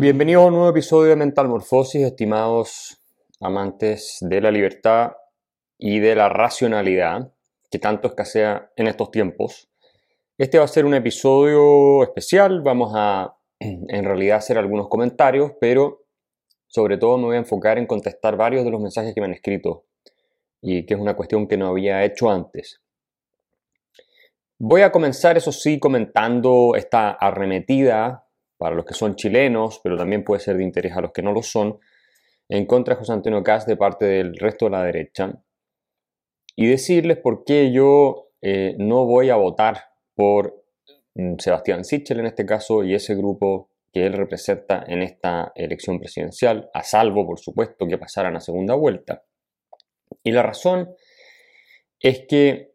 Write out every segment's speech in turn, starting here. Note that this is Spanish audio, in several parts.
Bienvenidos a un nuevo episodio de Mental Morfosis, estimados amantes de la libertad y de la racionalidad que tanto escasea en estos tiempos. Este va a ser un episodio especial, vamos a en realidad hacer algunos comentarios, pero sobre todo me voy a enfocar en contestar varios de los mensajes que me han escrito y que es una cuestión que no había hecho antes. Voy a comenzar, eso sí, comentando esta arremetida para los que son chilenos, pero también puede ser de interés a los que no lo son, en contra de José Antonio Caz de parte del resto de la derecha. Y decirles por qué yo eh, no voy a votar por mm, Sebastián Sichel en este caso y ese grupo que él representa en esta elección presidencial, a salvo, por supuesto, que pasaran a segunda vuelta. Y la razón es que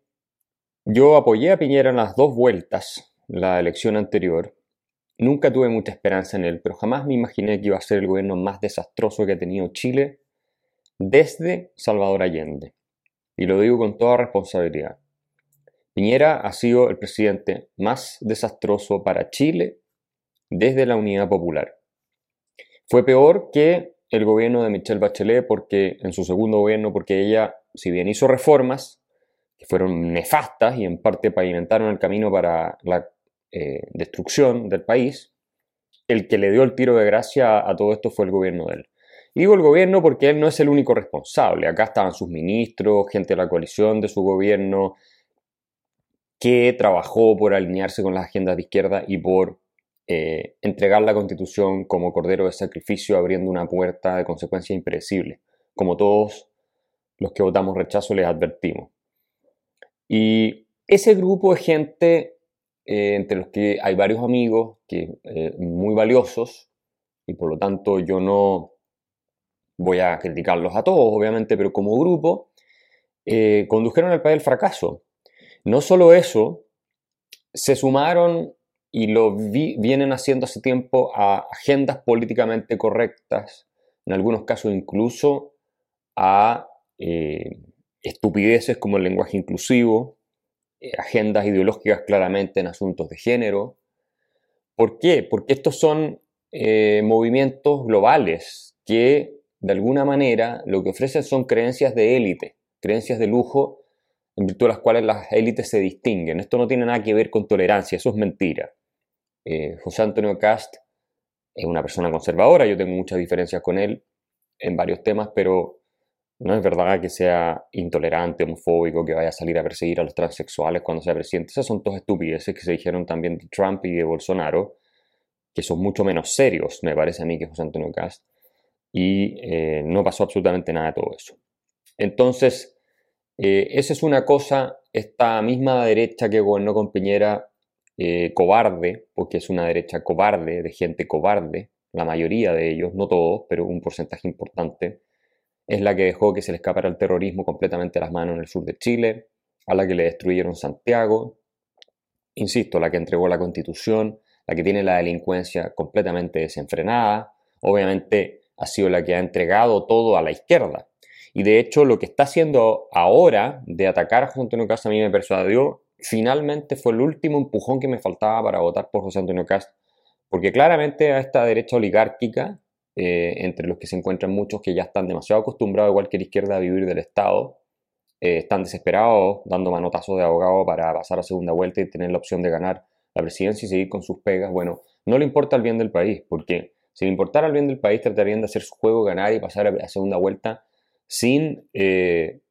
yo apoyé a Piñera en las dos vueltas, la elección anterior, Nunca tuve mucha esperanza en él, pero jamás me imaginé que iba a ser el gobierno más desastroso que ha tenido Chile desde Salvador Allende. Y lo digo con toda responsabilidad. Piñera ha sido el presidente más desastroso para Chile desde la Unidad Popular. Fue peor que el gobierno de Michelle Bachelet porque en su segundo gobierno porque ella, si bien hizo reformas que fueron nefastas y en parte pavimentaron el camino para la eh, destrucción del país, el que le dio el tiro de gracia a todo esto fue el gobierno de él. Digo el gobierno porque él no es el único responsable. Acá estaban sus ministros, gente de la coalición de su gobierno, que trabajó por alinearse con las agendas de izquierda y por eh, entregar la constitución como cordero de sacrificio, abriendo una puerta de consecuencias impredecibles, como todos los que votamos rechazo les advertimos. Y ese grupo de gente eh, entre los que hay varios amigos que, eh, muy valiosos y por lo tanto yo no voy a criticarlos a todos, obviamente, pero como grupo eh, condujeron al país al fracaso. No solo eso, se sumaron y lo vienen haciendo hace tiempo a agendas políticamente correctas, en algunos casos incluso a estupideces como el lenguaje inclusivo, agendas ideológicas claramente en asuntos de género. ¿Por qué? Porque estos son eh, movimientos globales que de alguna manera lo que ofrecen son creencias de élite, creencias de lujo en virtud de las cuales las élites se distinguen. Esto no tiene nada que ver con tolerancia, eso es mentira. Eh, José Antonio Cast es una persona conservadora, yo tengo muchas diferencias con él en varios temas, pero no es verdad que sea intolerante, homofóbico, que vaya a salir a perseguir a los transexuales cuando sea presidente. Esas son todas estupideces que se dijeron también de Trump y de Bolsonaro, que son mucho menos serios, me parece a mí, que José Antonio Cast. Y eh, no pasó absolutamente nada de todo eso. Entonces, eh, esa es una cosa, esta misma derecha que gobernó con Piñera, eh, cobarde, porque es una derecha cobarde, de gente cobarde, la mayoría de ellos, no todos, pero un porcentaje importante, es la que dejó que se le escapara el terrorismo completamente a las manos en el sur de Chile, a la que le destruyeron Santiago, insisto, la que entregó la constitución, la que tiene la delincuencia completamente desenfrenada, obviamente ha sido la que ha entregado todo a la izquierda. Y de hecho lo que está haciendo ahora de atacar a José Antonio Cast a mí me persuadió, finalmente fue el último empujón que me faltaba para votar por José Antonio Cast, porque claramente a esta derecha oligárquica eh, entre los que se encuentran muchos que ya están demasiado acostumbrados, igual que la izquierda, a vivir del Estado, eh, están desesperados, dando manotazos de abogado para pasar a segunda vuelta y tener la opción de ganar la presidencia y seguir con sus pegas. Bueno, no le importa el bien del país, porque si le importara el bien del país, tratarían de hacer su juego, ganar y pasar a segunda vuelta sin eh,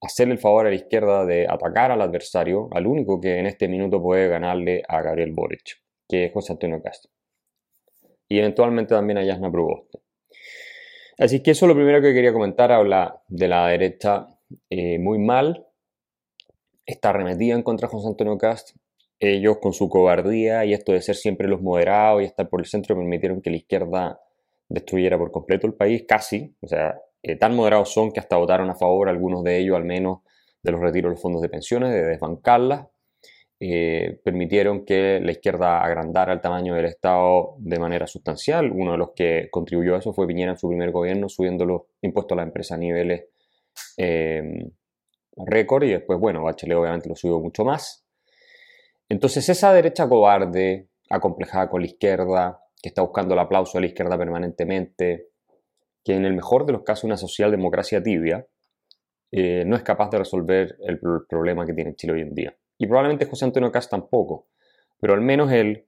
hacerle el favor a la izquierda de atacar al adversario, al único que en este minuto puede ganarle a Gabriel Boric, que es José Antonio Castro y eventualmente también a Yasna Proboste. Así que eso es lo primero que quería comentar, habla de la derecha eh, muy mal, está arremetida en contra de José Antonio Cast, ellos con su cobardía y esto de ser siempre los moderados y estar por el centro permitieron que la izquierda destruyera por completo el país, casi, o sea, eh, tan moderados son que hasta votaron a favor, algunos de ellos al menos, de los retiros de los fondos de pensiones, de desbancarlas, eh, permitieron que la izquierda agrandara el tamaño del Estado de manera sustancial. Uno de los que contribuyó a eso fue Piñera en su primer gobierno, subiendo los impuestos a la empresa a niveles eh, récord y después, bueno, Bachelet obviamente lo subió mucho más. Entonces esa derecha cobarde, acomplejada con la izquierda, que está buscando el aplauso de la izquierda permanentemente, que en el mejor de los casos una socialdemocracia tibia, eh, no es capaz de resolver el problema que tiene Chile hoy en día. Y probablemente José Antonio Cast tampoco, pero al menos él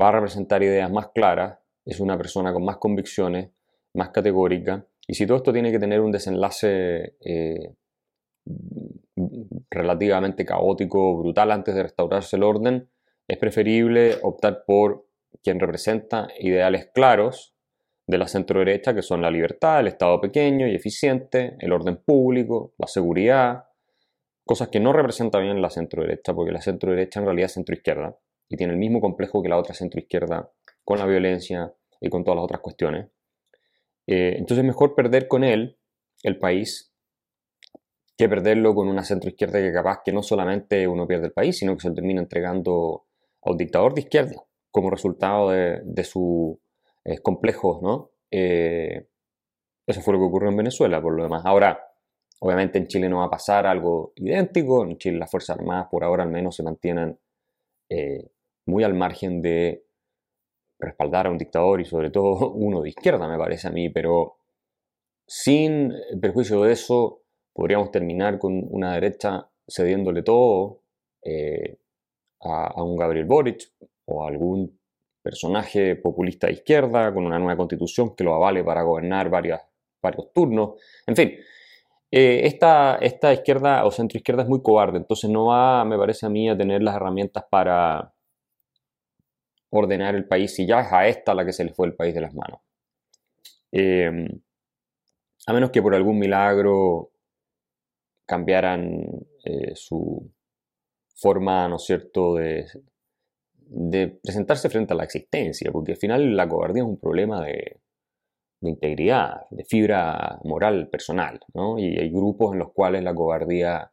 va a representar ideas más claras, es una persona con más convicciones, más categórica, y si todo esto tiene que tener un desenlace eh, relativamente caótico, brutal antes de restaurarse el orden, es preferible optar por quien representa ideales claros de la centro derecha, que son la libertad, el Estado pequeño y eficiente, el orden público, la seguridad, cosas que no representa bien la centro derecha, porque la centro derecha en realidad es centro izquierda y tiene el mismo complejo que la otra centro izquierda con la violencia y con todas las otras cuestiones. Eh, entonces es mejor perder con él el país que perderlo con una centro izquierda que capaz que no solamente uno pierde el país, sino que se lo termina entregando a un dictador de izquierda como resultado de, de sus eh, complejos, ¿no? Eh, eso fue lo que ocurrió en Venezuela, por lo demás. Ahora, obviamente en Chile no va a pasar algo idéntico, en Chile las Fuerzas Armadas por ahora al menos se mantienen eh, muy al margen de respaldar a un dictador y sobre todo uno de izquierda, me parece a mí, pero sin perjuicio de eso, podríamos terminar con una derecha cediéndole todo a, un Gabriel Boric o a algún personaje populista de izquierda con una nueva constitución que lo avale para gobernar varios turnos. En fin, eh, esta, esta izquierda o centro izquierda es muy cobarde, entonces no va, me parece a mí, a tener las herramientas para ordenar el país y ya es a esta la que se le fue el país de las manos. Eh, a menos que por algún milagro cambiaran eh, su forma, ¿no es cierto?, de, de presentarse frente a la existencia, porque al final la cobardía es un problema de, integridad, de fibra moral personal. Y hay grupos en los cuales la cobardía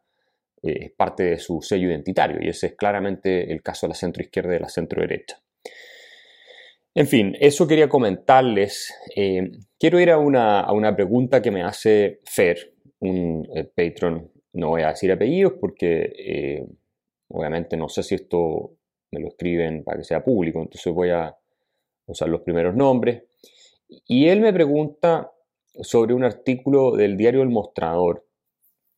eh, es parte de su sello identitario, y ese es claramente el caso de la centroizquierda y de la centroderecha. En fin, eso quería comentarles. Eh, quiero ir a una, a una, pregunta que me hace Fer, un eh, patron, no voy a decir apellidos porque obviamente no sé si esto me lo escriben para que sea público, entonces voy a usar los primeros nombres. Y él me pregunta sobre un artículo del diario El Mostrador,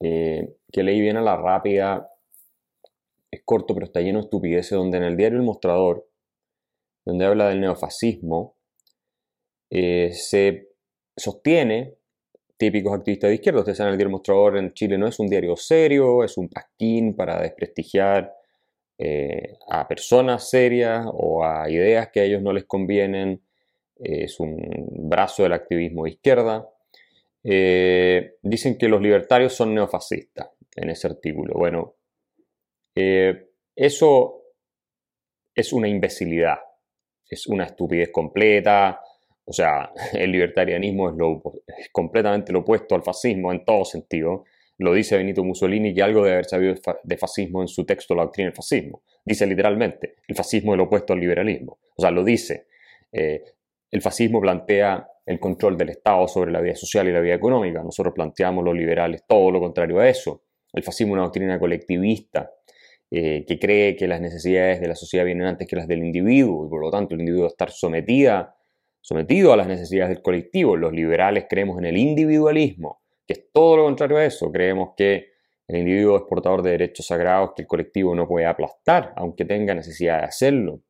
eh, que leí bien a la rápida, es corto pero está lleno de estupideces, donde en el diario El Mostrador, donde habla del neofascismo, eh, se sostiene, típicos activistas de izquierda, ustedes saben, el diario El Mostrador en Chile no es un diario serio, es un pasquín para desprestigiar eh, a personas serias o a ideas que a ellos no les convienen. Es un brazo del activismo de izquierda. Eh, dicen que los libertarios son neofascistas en ese artículo. Bueno, eh, eso es una imbecilidad, es una estupidez completa. O sea, el libertarianismo es, lo, completamente lo opuesto al fascismo en todo sentido. Lo dice Benito Mussolini que algo de haber sabido de fascismo en su texto La doctrina del fascismo. Dice literalmente, el fascismo es lo opuesto al liberalismo. O sea, lo dice. Eh, el fascismo plantea el control del Estado sobre la vida social y la vida económica. Nosotros planteamos los liberales todo lo contrario a eso. El fascismo es una doctrina colectivista eh, que cree que las necesidades de la sociedad vienen antes que las del individuo y por lo tanto el individuo estar sometida, sometido a las necesidades del colectivo. Los liberales creemos en el individualismo que es todo lo contrario a eso. Creemos que el individuo es portador de derechos sagrados que el colectivo no puede aplastar, aunque tenga necesidad de hacerlo.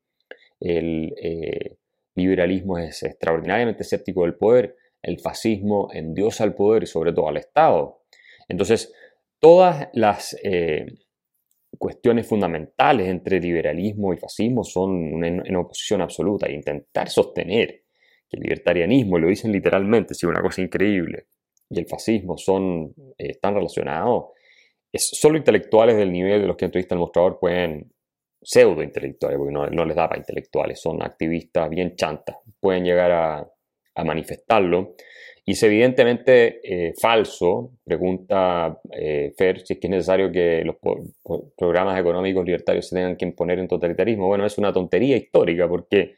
Eh, liberalismo es extraordinariamente escéptico del poder. El fascismo endiosa al poder y sobre todo al Estado. Entonces, todas las eh, cuestiones fundamentales entre liberalismo y fascismo son en oposición absoluta. Intentar sostener que el libertarianismo, lo dicen literalmente, es una cosa increíble, y el fascismo son, eh, están relacionados, es, solo intelectuales del nivel de los que entrevista el mostrador pueden, pseudo intelectuales, porque no, les da para intelectuales, son activistas bien chantas, pueden llegar a, manifestarlo. Y es evidentemente eh, falso, pregunta eh, Fer, si es que es necesario que los programas económicos libertarios se tengan que imponer en totalitarismo. Bueno, es una tontería histórica porque,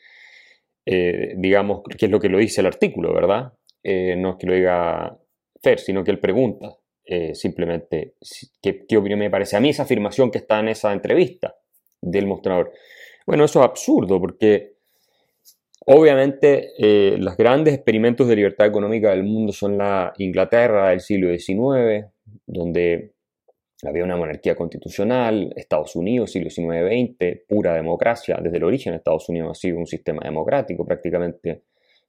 digamos, que es lo que lo dice el artículo, ¿verdad? no es que lo diga Fer, sino que él pregunta eh, simplemente ¿qué, qué opinión me parece a mí esa afirmación que está en esa entrevista del mostrador. Bueno, eso es absurdo porque Obviamente, eh, los grandes experimentos de libertad económica del mundo son la Inglaterra del siglo XIX, donde había una monarquía constitucional, Estados Unidos, siglo XIX-XX, pura democracia, desde el origen Estados Unidos ha sido un sistema democrático, prácticamente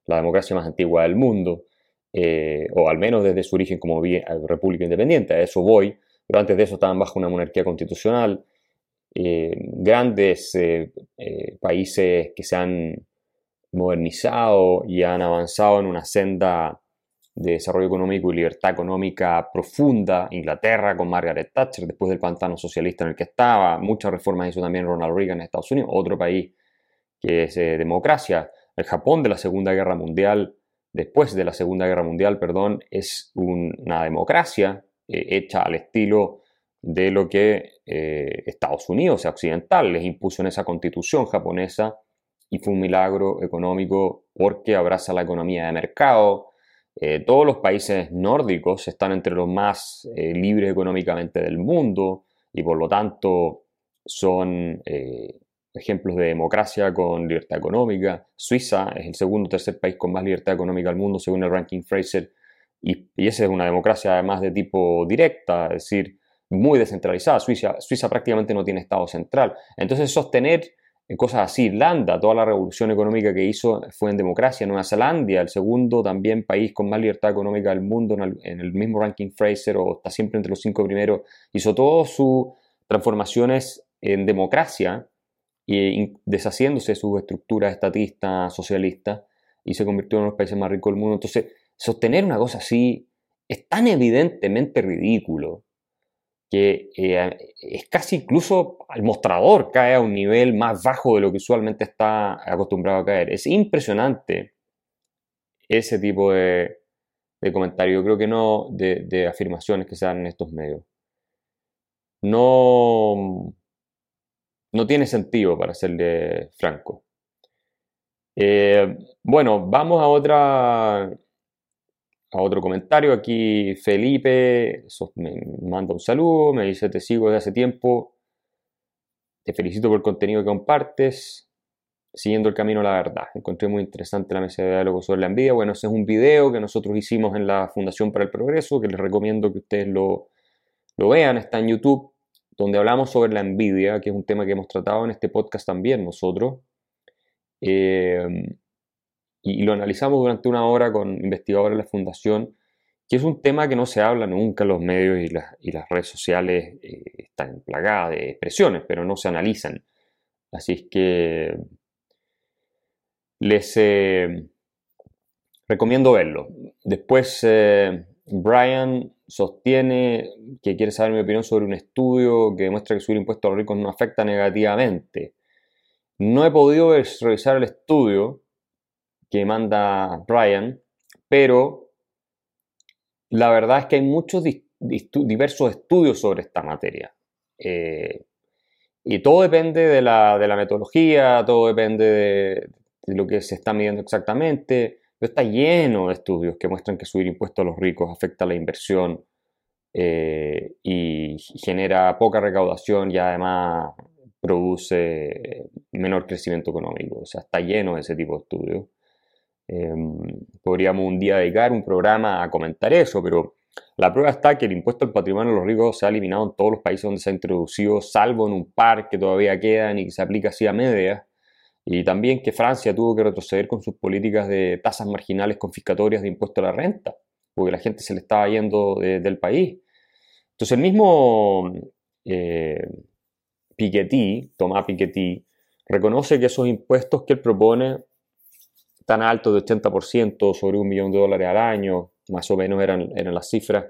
la democracia más antigua del mundo, eh, o al menos desde su origen como república independiente, a eso voy, pero antes de eso estaban bajo una monarquía constitucional, eh, grandes eh, países que se han modernizado y han avanzado en una senda de desarrollo económico y libertad económica profunda, Inglaterra con Margaret Thatcher, después del pantano socialista en el que estaba, muchas reformas hizo también Ronald Reagan en Estados Unidos, otro país que es eh, democracia, el Japón de la Segunda Guerra Mundial, después de la Segunda Guerra Mundial, perdón, es una democracia eh, hecha al estilo de lo que eh, Estados Unidos, occidental, les impuso en esa constitución japonesa y fue un milagro económico porque abraza la economía de mercado, eh, todos los países nórdicos están entre los más eh, libres económicamente del mundo y por lo tanto son ejemplos de democracia con libertad económica. Suiza es el segundo o tercer país con más libertad económica del mundo según el ranking Fraser y, y esa es una democracia además de tipo directa, es decir, muy descentralizada. Suiza, Suiza prácticamente no tiene Estado central. Entonces sostener cosas así. Irlanda, toda la revolución económica que hizo fue en democracia. Nueva Zelanda, el segundo también país con más libertad económica del mundo en el, mismo ranking Fraser o está siempre entre los cinco primeros, hizo todas sus transformaciones en democracia y deshaciéndose de sus estructuras estatistas, socialistas y se convirtió en uno de los países más ricos del mundo. Entonces, sostener una cosa así es tan evidentemente ridículo que eh, es casi incluso al mostrador cae a un nivel más bajo de lo que usualmente está acostumbrado a caer. Es impresionante ese tipo de, de comentario, yo creo que no de, afirmaciones que se dan en estos medios. No, no tiene sentido, para serle franco. Eh, bueno, vamos a otra a otro comentario. Aquí Felipe me manda un saludo, me dice te sigo desde hace tiempo, te felicito por el contenido que compartes, siguiendo el camino a la verdad. Encontré muy interesante la mesa de diálogo sobre la envidia. Bueno, ese es un video que nosotros hicimos en la Fundación para el Progreso, que les recomiendo que ustedes lo, lo vean, está en YouTube, donde hablamos sobre la envidia, que es un tema que hemos tratado en este podcast también nosotros. Eh, y, lo analizamos durante una hora con investigadores de la Fundación, que es un tema que no se habla nunca en los medios y, las, redes sociales eh, están plagadas de expresiones, pero no se analizan. Así es que les eh, recomiendo verlo. Después, eh, Brian sostiene que quiere saber mi opinión sobre un estudio que demuestra que subir impuestos a los ricos no afecta negativamente. No he podido revisar el estudio, que manda Brian, pero la verdad es que hay muchos diversos estudios sobre esta materia. Eh, y todo depende de la, metodología, todo depende de, lo que se está midiendo exactamente. Pero está lleno de estudios que muestran que subir impuestos a los ricos afecta la inversión eh, y genera poca recaudación y además produce menor crecimiento económico. O sea, está lleno de ese tipo de estudios. Em, podríamos un día dedicar un programa a comentar eso, pero la prueba está que el impuesto al patrimonio de los ricos se ha eliminado en todos los países donde se ha introducido, salvo en un par que todavía quedan y que se aplica así a media. Y también que Francia tuvo que retroceder con sus políticas de tasas marginales confiscatorias de impuesto a la renta, porque la gente se le estaba yendo del país. Entonces el mismo eh, Piketty, Tomás Piketty, reconoce que esos impuestos que él propone tan alto de 80% sobre un millón de dólares al año, más o menos eran, eran las cifras,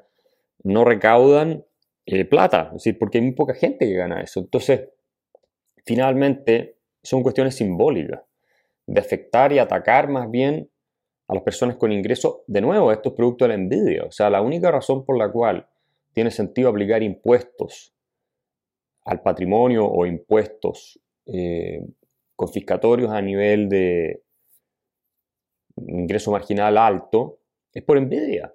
no recaudan eh, plata, es decir, porque hay muy poca gente que gana eso. Entonces, finalmente, son cuestiones simbólicas, de afectar y atacar más bien a las personas con ingresos. De nuevo, esto es producto de la envidia. O sea, la única razón por la cual tiene sentido aplicar impuestos al patrimonio o impuestos eh, confiscatorios a nivel de, ingreso marginal alto, es por envidia.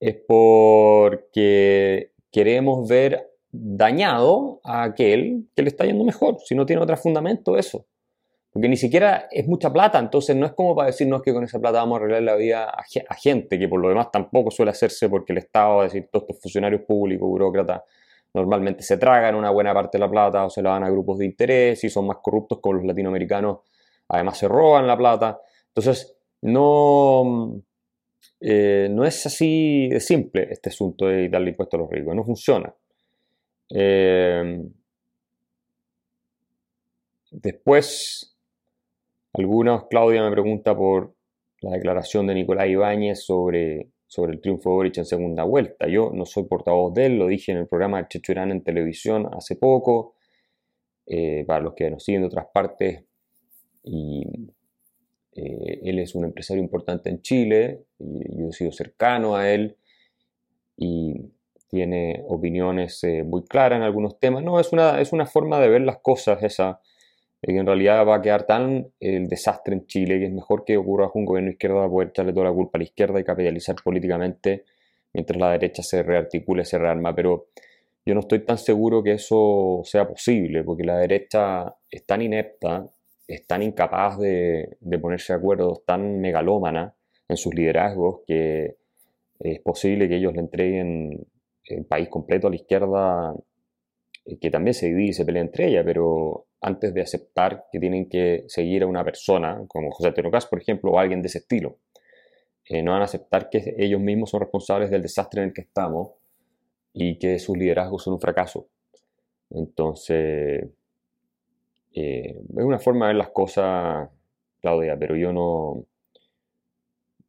Es porque queremos ver dañado a aquel que le está yendo mejor, si no tiene otro fundamento eso. porque ni siquiera es mucha plata, entonces no es como para decirnos que con esa plata vamos a arreglar la vida a, gente, que por lo demás tampoco suele hacerse porque el Estado, es decir, todos estos funcionarios públicos, burócratas, normalmente se tragan una buena parte de la plata o se la dan a grupos de interés y son más corruptos como los latinoamericanos, además se roban la plata. Entonces, no, eh, no es así de simple este asunto de darle impuesto a los ricos, no funciona. Eh, después, algunos, Claudia me pregunta por la declaración de Nicolás Ibáñez sobre, sobre el triunfo de Boric en segunda vuelta. Yo no soy portavoz de él, lo dije en el programa Chechurán en televisión hace poco. Eh, para los que nos siguen de otras partes, y, eh, él es un empresario importante en Chile, y yo he sido cercano a él y tiene opiniones eh, muy claras en algunos temas. No, es una, es una forma de ver las cosas esa que en realidad va a quedar tan el desastre en Chile que es mejor que ocurra un gobierno de izquierda para poder echarle toda la culpa a la izquierda y capitalizar políticamente mientras la derecha se rearticule, se rearma. Pero yo no estoy tan seguro que eso sea posible, porque la derecha es tan inepta, es tan incapaz de, ponerse de acuerdo, tan megalómana en sus liderazgos que es posible que ellos le entreguen el país completo a la izquierda, eh, que también se divide y se pelea entre ella, pero antes de aceptar que tienen que seguir a una persona, como José Tenocas, por ejemplo, o alguien de ese estilo. Eh, no van a aceptar que ellos mismos son responsables del desastre en el que estamos y que sus liderazgos son un fracaso. Entonces, eh, es una forma de ver las cosas, Claudia, pero yo no,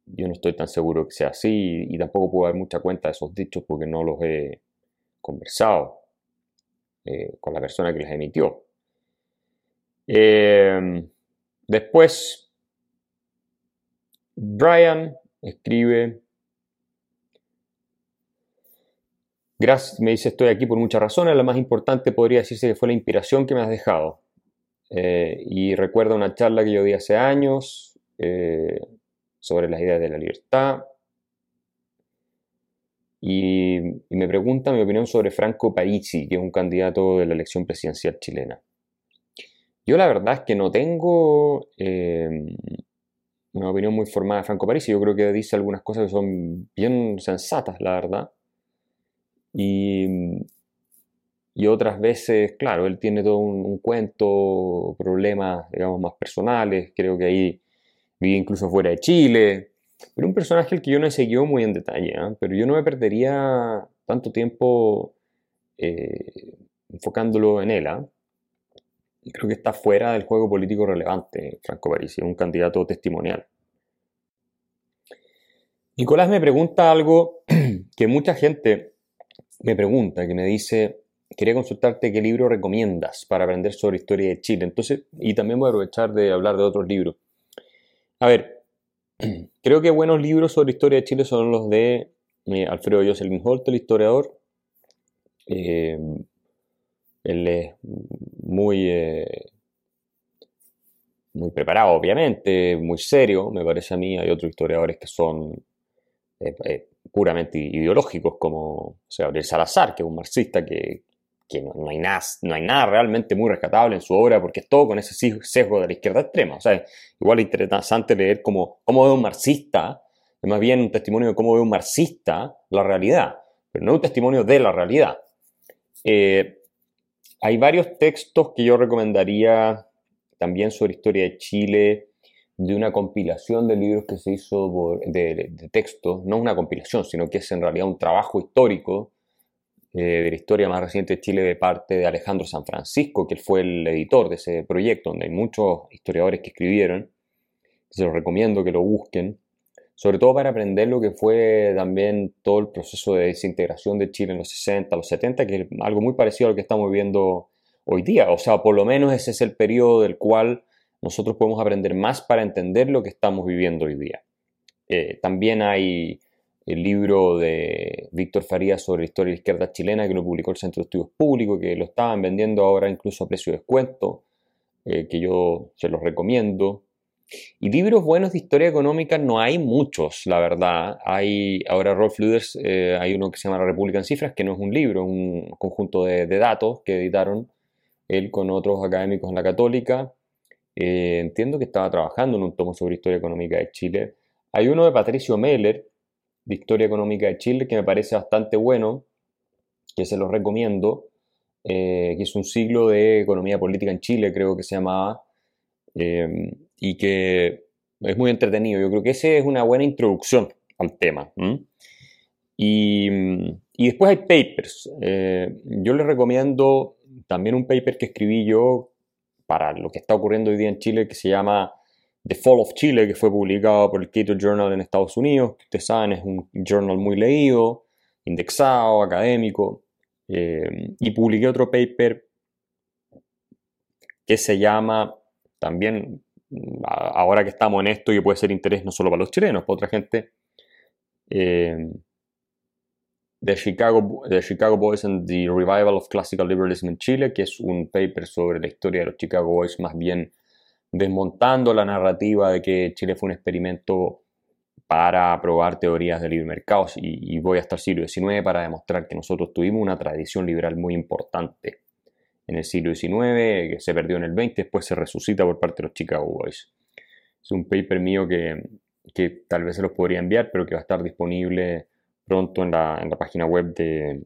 yo no estoy tan seguro que sea así y tampoco puedo dar mucha cuenta de esos dichos porque no los he conversado eh, con la persona que los emitió. Em, después, Brian escribe, Gracias, me dice, estoy aquí por muchas razones, la más importante podría decirse que fue la inspiración que me has dejado. Eh, y recuerda una charla que yo di hace años eh, sobre las ideas de la libertad. Y, y, me pregunta mi opinión sobre Franco Parisi, que es un candidato de la elección presidencial chilena. Yo la verdad es que no tengo eh, una opinión muy formada de Franco Parisi. Yo creo que dice algunas cosas que son bien sensatas, la verdad. Y, otras veces, claro, él tiene todo un, cuento, problemas, digamos, más personales. Creo que ahí vive incluso fuera de Chile. Pero un personaje al que yo no he seguido muy en detalle, ¿eh? pero yo no me perdería tanto tiempo eh, enfocándolo en él. ¿ah? creo que está fuera del juego político relevante, Franco Parisi, un candidato testimonial. Nicolás me pregunta algo que mucha gente me pregunta, que me dice, quería consultarte qué libro recomiendas para aprender sobre historia de Chile. Entonces, y también voy a aprovechar de hablar de otros libros. A ver, creo que buenos libros sobre historia de Chile son los de eh, Alfredo Jocelyn Holt, el historiador. Eh, él es muy, eh, muy preparado, obviamente, muy serio, me parece a mí. Hay otros historiadores que son eh, puramente ideológicos, como o sea, Gabriel Salazar, que es un marxista que, no, hay nada, no hay nada realmente muy rescatable en su obra, porque es todo con ese sesgo de la izquierda extrema. O sea, igual es interesante leer cómo, cómo ve un marxista, es más bien un testimonio de cómo ve un marxista la realidad, pero no un testimonio de la realidad. Hay varios textos que yo recomendaría también sobre historia de Chile, de una compilación de libros que se hizo de, textos, no una compilación, sino que es en realidad un trabajo histórico eh, de la historia más reciente de Chile de parte de Alejandro San Francisco, que fue el editor de ese proyecto, donde hay muchos historiadores que escribieron. Se los recomiendo que lo busquen sobre todo para aprender lo que fue también todo el proceso de desintegración de Chile en los 60, los 70, que es algo muy parecido a lo que estamos viviendo hoy día. O sea, por lo menos ese es el periodo del cual nosotros podemos aprender más para entender lo que estamos viviendo hoy día. Eh, también hay el libro de Víctor Farías sobre historia de la izquierda chilena que lo publicó el Centro de Estudios Públicos, que lo estaban vendiendo ahora incluso a precio de descuento, eh, que yo se los recomiendo. Y libros buenos de historia económica no hay muchos, la verdad. Hay, ahora Rolf Luders, eh, hay uno que se llama La República en Cifras, que no es un libro, es un conjunto de, datos que editaron él con otros académicos en la Católica. eh, entiendo que estaba trabajando en un tomo sobre historia económica de Chile. Hay uno de Patricio Meller, de Historia Económica de Chile, que me parece bastante bueno, que se lo recomiendo, eh, que es un siglo de economía política en Chile, creo que se llamaba, eh, y que es muy entretenido. Yo creo que ese es una buena introducción al tema. Y, y, después hay papers. yo les recomiendo también un paper que escribí yo para lo que está ocurriendo hoy día en Chile, que se llama The Fall of Chile, que fue publicado por el Cato Journal en Estados Unidos, que ustedes saben es un journal muy leído, indexado, académico, eh, y publiqué otro paper que se llama también, ahora que estamos en esto y puede ser interés no solo para los chilenos, para otra gente, eh, The Chicago, the Chicago Boys and the Revival of Classical Liberalism in Chile, que es un paper sobre la historia de los Chicago Boys, más bien desmontando la narrativa de que Chile fue un experimento para probar teorías de libre mercado y, voy hasta el siglo XIX para demostrar que nosotros tuvimos una tradición liberal muy importante en el siglo XIX, que se perdió en el XX, después se resucita por parte de los Chicago Boys. Es un paper mío que, tal vez se los podría enviar, pero que va a estar disponible pronto en la, en la página web de,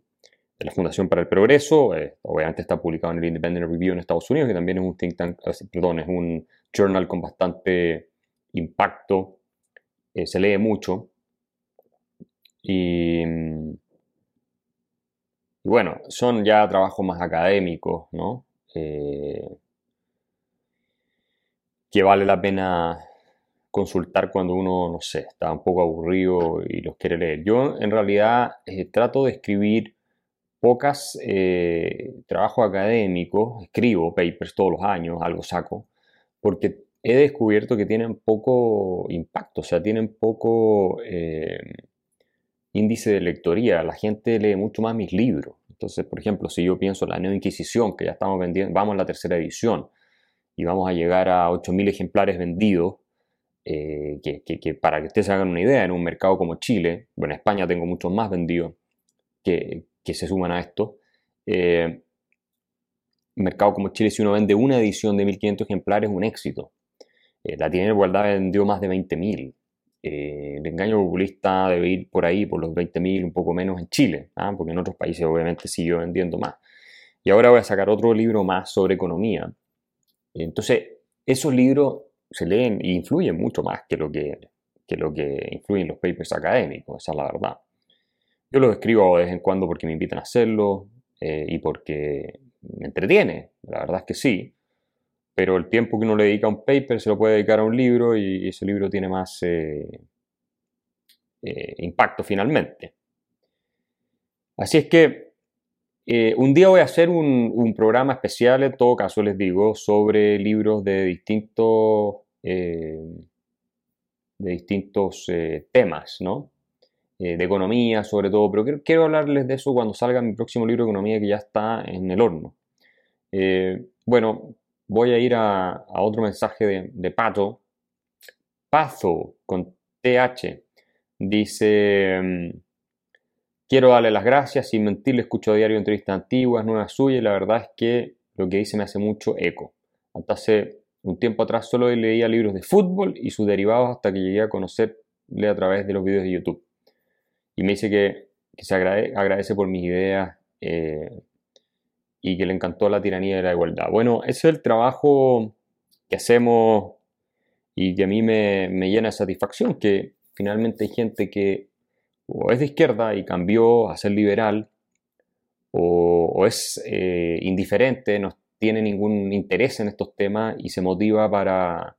de, la Fundación para el Progreso. Eh, obviamente está publicado en el Independent Review en Estados Unidos, que también es un think tank, eh, perdón, es un journal con bastante impacto, eh, se lee mucho. Y, bueno, son ya trabajos más académicos, ¿no? que vale la pena consultar cuando uno, no sé, está un poco aburrido y los quiere leer. Yo en realidad trato de escribir pocas eh, trabajos académicos, escribo papers todos los años, algo saco, porque he descubierto que tienen poco impacto, o sea, tienen poco eh, índice de lectoría. La gente lee mucho más mis libros. Entonces, por ejemplo, si yo pienso en la Neo Inquisición, que ya estamos vendiendo, vamos a la tercera edición y vamos a llegar a 8.000 ejemplares vendidos, eh, que, para que ustedes hagan una idea, en un mercado como Chile, bueno, en España tengo muchos más vendidos que, se suman a esto, eh, mercado como Chile, si uno vende una edición de 1500 ejemplares, es un éxito. Eh, la tiene igualdad vendió más de 20.000. Eh, el engaño populista debe ir por ahí, por los 20.000, un poco menos en Chile, ¿ah? porque en otros países obviamente siguió vendiendo más. Y ahora voy a sacar otro libro más sobre economía. Entonces, esos libros se leen e influyen mucho más que lo que, lo que influyen los papers académicos, esa es la verdad. Yo los escribo de vez en cuando porque me invitan a hacerlo eh, y porque me entretiene, la verdad es que sí, pero el tiempo que uno le dedica a un paper se lo puede dedicar a un libro y ese libro tiene más eh, eh, impacto finalmente. Así es que un día voy a hacer un, programa especial, en todo caso les digo, sobre libros de distintos, de distintos temas, ¿no? De economía sobre todo, pero quiero, hablarles de eso cuando salga mi próximo libro de economía que ya está en el horno. bueno, voy a ir a, otro mensaje de, de Pato. Pazo, con TH, dice... Mm, Quiero darle las gracias, sin mentirle, escucho a diario entrevistas antiguas, nuevas suyas, y la verdad es que lo que dice me hace mucho eco. Hasta hace un tiempo atrás solo leía libros de fútbol y sus derivados hasta que llegué a conocerle a través de los videos de YouTube. Y me dice que, se agradece por mis ideas eh, y que le encantó la tiranía de la igualdad. Bueno, es el trabajo que hacemos y que a mí me, me llena de satisfacción, que finalmente hay gente que o es de izquierda y cambió a ser liberal, o, es eh, indiferente, no tiene ningún interés en estos temas y se motiva para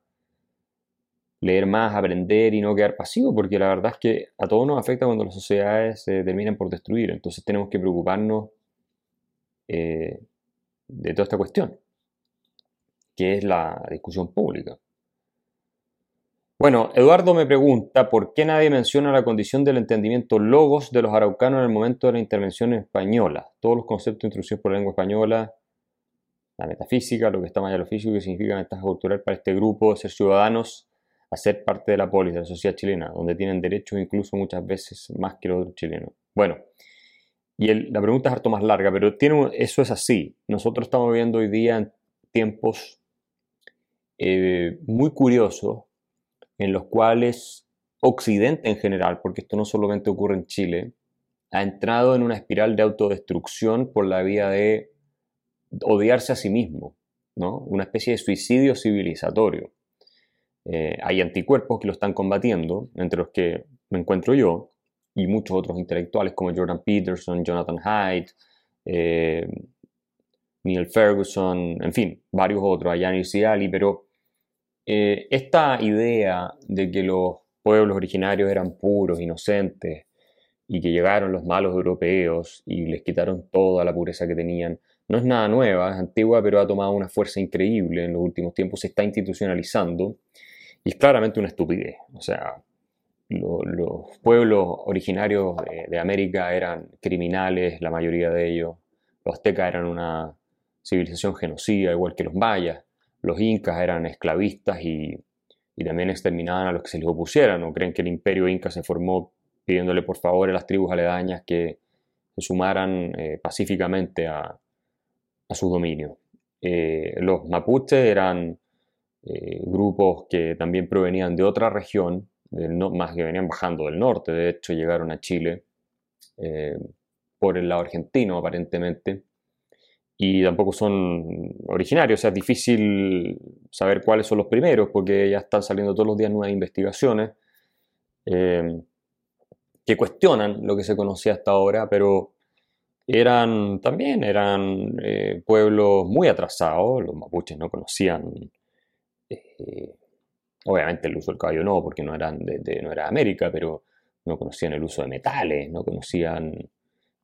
leer más, aprender y no quedar pasivo, porque la verdad es que a todos nos afecta cuando las sociedades se terminan por destruir, entonces tenemos que preocuparnos eh, de toda esta cuestión, que es la discusión pública. Bueno, Eduardo me pregunta por qué nadie menciona la condición del entendimiento logos de los araucanos en el momento de la intervención española. Todos los conceptos introducidos por la lengua española, la metafísica, lo que está más allá de lo físico, que significa ventaja cultural para este grupo, ser ciudadanos, a ser parte de la polis, de la sociedad chilena, donde tienen derechos incluso muchas veces más que los chilenos. Bueno, y la pregunta es harto más larga, pero eso es así. Nosotros estamos viviendo hoy día en tiempos eh, muy curiosos en los cuales Occidente en general, porque esto no solamente ocurre en Chile, ha entrado en una espiral de autodestrucción por la vía de odiarse a sí mismo, ¿no? una especie de suicidio civilizatorio. Eh, hay anticuerpos que lo están combatiendo, entre los que me encuentro yo, y muchos otros intelectuales como Jordan Peterson, Jonathan Haidt, eh, Neil Ferguson, en fin, varios otros, Ayanis Ali, pero eh, esta idea de que los pueblos originarios eran puros, inocentes, y que llegaron los malos europeos y les quitaron toda la pureza que tenían, no es nada nueva, es antigua, pero ha tomado una fuerza increíble en los últimos tiempos, se está institucionalizando y es claramente una estupidez. O sea, los pueblos originarios de, América eran criminales, la mayoría de ellos. Los aztecas eran una civilización genocida, igual que los mayas. Los incas eran esclavistas y, también exterminaban a los que se les opusieran. ¿No creen que el imperio inca se formó pidiéndole por favor a las tribus aledañas que se sumaran eh, pacíficamente a, a su dominio? Eh, los mapuches eran eh, grupos que también provenían de otra región, más que venían bajando del norte, de hecho llegaron a Chile eh, por el lado argentino aparentemente, y tampoco son originarios, o sea, es difícil saber cuáles son los primeros, porque ya están saliendo todos los días nuevas investigaciones eh, que cuestionan lo que se conocía hasta ahora, pero eran también eran pueblos muy atrasados, los mapuches no conocían eh, obviamente el uso del caballo no, porque no, eran de, no era América, pero no conocían el uso de metales, no conocían eh,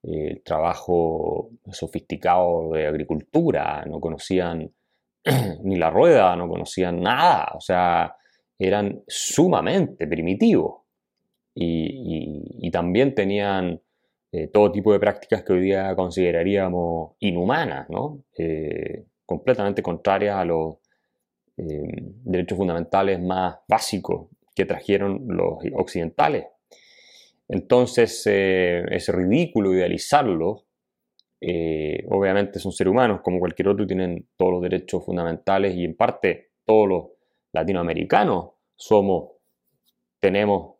el trabajo sofisticado de agricultura, no conocían ni la rueda, no conocían nada, o sea, eran sumamente primitivos y, también tenían eh, todo tipo de prácticas que hoy día consideraríamos inhumanas, ¿no? completamente contrarias a los eh, derechos fundamentales más básicos que trajeron los occidentales. Entonces eh, es ridículo idealizarlo. Eh, obviamente son seres humanos como cualquier otro, tienen todos los derechos fundamentales y en parte todos los latinoamericanos somos, tenemos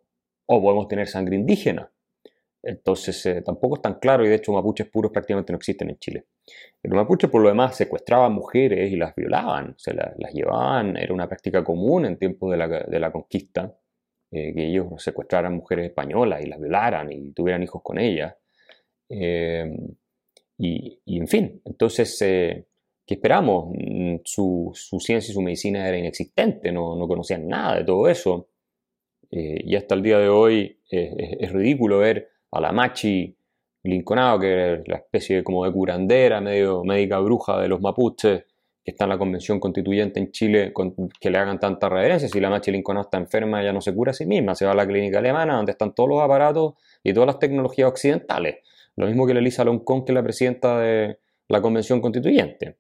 o podemos tener sangre indígena. Entonces eh, tampoco es tan claro y de hecho mapuches puros prácticamente no existen en Chile. Los mapuches por lo demás secuestraban mujeres y las violaban, se las, llevaban, era una práctica común en tiempos de la, conquista, eh, que ellos secuestraran mujeres españolas y las violaran y tuvieran hijos con ellas. Eh, y, en fin, entonces, ¿qué esperamos? Mm, su, ciencia y su medicina era inexistente, no conocían nada de todo eso. y hasta el día de hoy es ridículo ver a la Machi Linconado, que es la especie como de curandera, medio médica bruja de los mapuches, que está en la convención constituyente en Chile, que le hagan tanta reverencia. Si la Machi Linconado está enferma, ella no se cura a sí misma, se va a la clínica alemana, donde están todos los aparatos y todas las tecnologías occidentales. Lo mismo que la Elisa Loncón, que es la presidenta de la convención constituyente.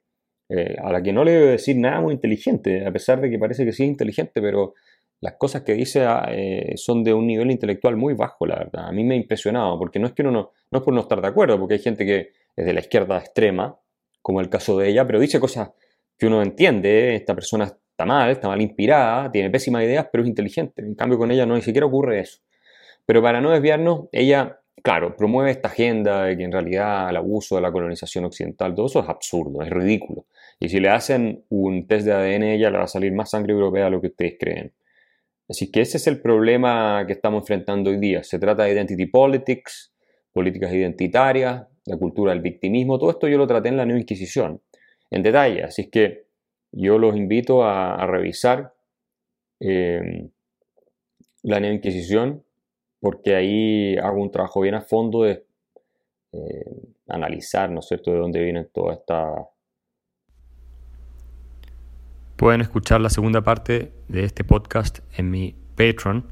Eh, a la que no le debe decir nada muy inteligente, a pesar de que parece que sí es inteligente, pero las cosas que dice ah, eh, son de un nivel intelectual muy bajo, la verdad. A mí me ha impresionado, porque no es que uno no, no es por no estar de acuerdo, porque hay gente que es de la izquierda extrema, como el caso de ella, pero dice cosas que uno entiende, esta persona está mal, está mal inspirada, tiene pésimas ideas, pero es inteligente. En cambio con ella no ni siquiera ocurre eso. Pero para no desviarnos, ella, claro, promueve esta agenda de que en realidad el abuso de la colonización occidental, todo eso es absurdo, es ridículo. Y si le hacen un test de ADN, ella le va a salir más sangre europea de lo que ustedes creen. Así que ese es el problema que estamos enfrentando hoy día. Se trata de identity politics, políticas identitarias, la cultura del victimismo. Todo esto yo lo traté en la Nueva Inquisición, en detalle. Así que yo los invito a, revisar eh, la Nueva Inquisición, porque ahí hago un trabajo bien a fondo de eh, analizar, ¿no es cierto?, de dónde vienen todas estas Pueden escuchar la segunda parte de este podcast en mi Patreon,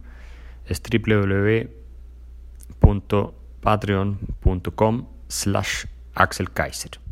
es www.patreon.com slash Axel Kaiser.